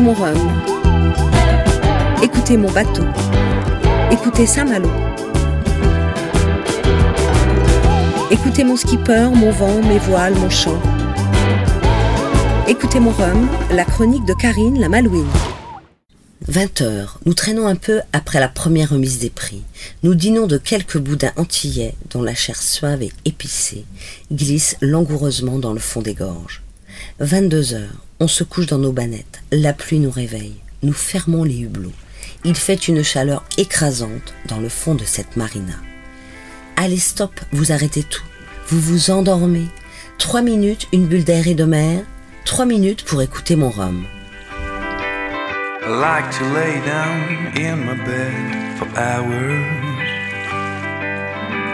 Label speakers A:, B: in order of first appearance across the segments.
A: Écoutez mon rhum. Écoutez mon bateau. Écoutez Saint-Malo. Écoutez mon skipper, mon vent, mes voiles, mon chant. Écoutez mon rhum, la chronique de Karine la Malouine.
B: 20 heures, nous traînons un peu après la première remise des prix. Nous dînons de quelques boudins antillais dont la chair suave et épicée glisse langoureusement dans le fond des gorges. 22 heures, on se couche dans nos bannettes. La pluie nous réveille. Nous fermons les hublots. Il fait une chaleur écrasante dans le fond de cette marina. Allez, stop, vous arrêtez tout. Vous vous endormez. Trois minutes, une bulle d'air et de mer. Trois minutes pour écouter mon rhum.
C: I like to lay down in my bed for hours,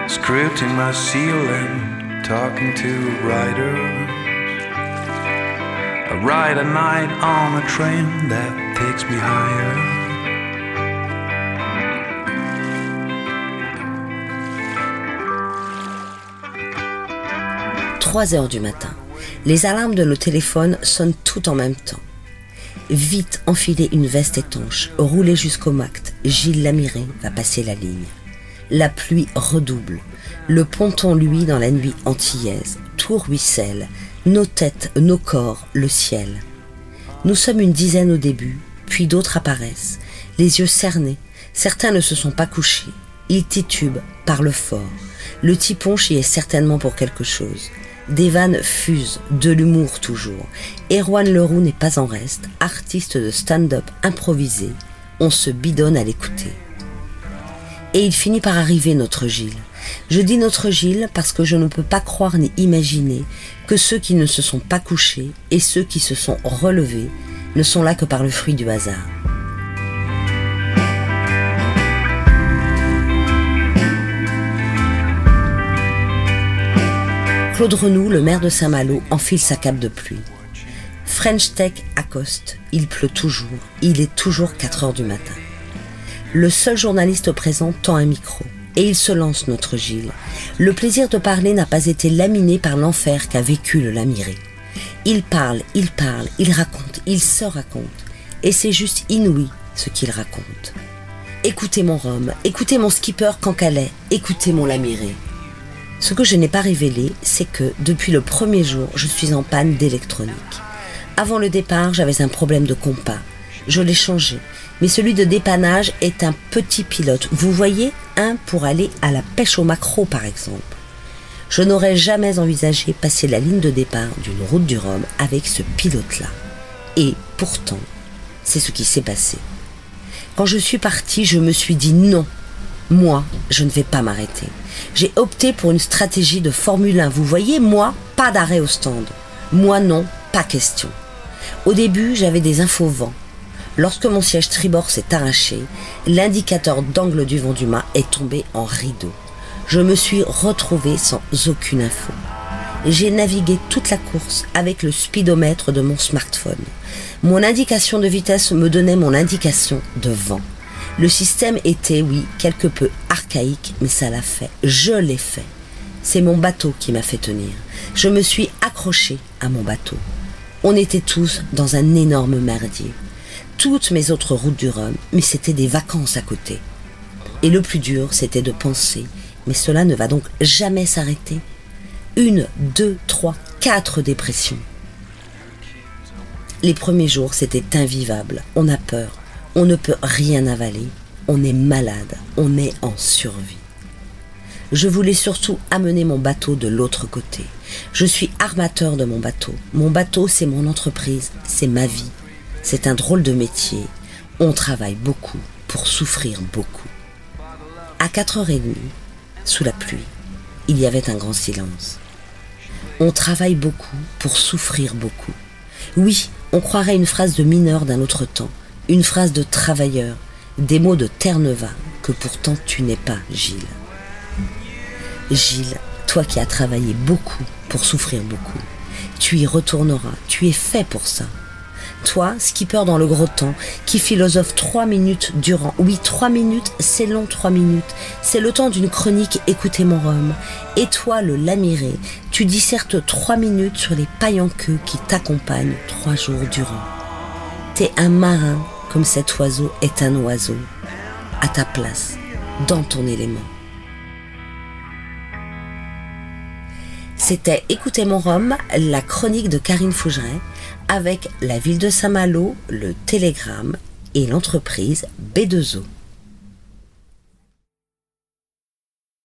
C: scripting my ceiling, talking to writers. I ride a night on a train that takes me higher.
B: 3 heures du matin. Les alarmes de nos téléphones sonnent tout en même temps. Vite enfiler une veste étanche, rouler jusqu'au Mact. Gilles Lamiré va passer la ligne. La pluie redouble. Le ponton luit dans la nuit antillaise. Tout ruisselle. Nos têtes, nos corps, le ciel. Nous sommes une dizaine au début, puis d'autres apparaissent, les yeux cernés. Certains ne se sont pas couchés. Ils titubent, parlent fort. Le tiponche y est certainement pour quelque chose. Des vannes fusent, de l'humour toujours. Erwan Leroux n'est pas en reste, artiste de stand-up improvisé. On se bidonne à l'écouter. Et il finit par arriver, notre Gilles. Je dis notre Gilles parce que je ne peux pas croire ni imaginer que ceux qui ne se sont pas couchés et ceux qui se sont relevés ne sont là que par le fruit du hasard. Claude Renou, le maire de Saint-Malo, enfile sa cape de pluie. French Tech accoste. Il pleut toujours. Il est toujours 4 heures du matin. Le seul journaliste présent tend un micro. Et il se lance, notre Gilles. Le plaisir de parler n'a pas été laminé par l'enfer qu'a vécu le Lamiré. Il parle, il parle, il raconte, il se raconte. Et c'est juste inouï ce qu'il raconte. Écoutez mon rhum, écoutez mon skipper Cancalais, écoutez mon Lamiré. Ce que je n'ai pas révélé, c'est que depuis le premier jour, je suis en panne d'électronique. Avant le départ, j'avais un problème de compas. Je l'ai changé. Mais celui de dépannage est un petit pilote. Vous voyez, un pour aller à la pêche au maquereau, par exemple. Je n'aurais jamais envisagé passer la ligne de départ d'une route du Rhum avec ce pilote-là. Et pourtant, c'est ce qui s'est passé. Quand je suis parti, je me suis dit non, moi, je ne vais pas m'arrêter. J'ai opté pour une stratégie de Formule 1. Vous voyez, moi, pas d'arrêt au stand. Moi non, pas question. Au début, j'avais des infos vent. Lorsque mon siège tribord s'est arraché, l'indicateur d'angle du vent du mât est tombé en rideau. Je me suis retrouvé sans aucune info. J'ai navigué toute la course avec le speedomètre de mon smartphone. Mon indication de vitesse me donnait mon indication de vent. Le système était, oui, quelque peu archaïque, mais ça l'a fait. Je l'ai fait. C'est mon bateau qui m'a fait tenir. Je me suis accroché à mon bateau. On était tous dans un énorme merdier. Toutes mes autres routes du Rhum, mais c'était des vacances à côté. Et le plus dur, c'était de penser, mais cela ne va donc jamais s'arrêter. Une, deux, trois, quatre dépressions. Les premiers jours, c'était invivable. On a peur. On ne peut rien avaler. On est malade. On est en survie. Je voulais surtout amener mon bateau de l'autre côté. Je suis armateur de mon bateau. Mon bateau, c'est mon entreprise, c'est ma vie. C'est un drôle de métier. On travaille beaucoup pour souffrir beaucoup. À 4h30, sous la pluie, il y avait un grand silence. On travaille beaucoup pour souffrir beaucoup. Oui, on croirait une phrase de mineur d'un autre temps, une phrase de travailleur, des mots de Terre-Neuve que pourtant tu n'es pas, Gilles. Gilles, toi qui as travaillé beaucoup pour souffrir beaucoup, tu y retourneras, tu es fait pour ça. Toi, skipper dans le gros temps, qui philosophe trois minutes durant. Oui, trois minutes, c'est long trois minutes. C'est le temps d'une chronique Écoutez mon rhum. Et toi, le lamiré, tu dissertes trois minutes sur les pailles en queue qui t'accompagnent trois jours durant. T'es un marin comme cet oiseau est un oiseau, à ta place, dans ton élément. C'était Écoutez mon rhum, la chronique de Karine Fougeret, avec la ville de Saint-Malo, le Télégramme et l'entreprise B2O.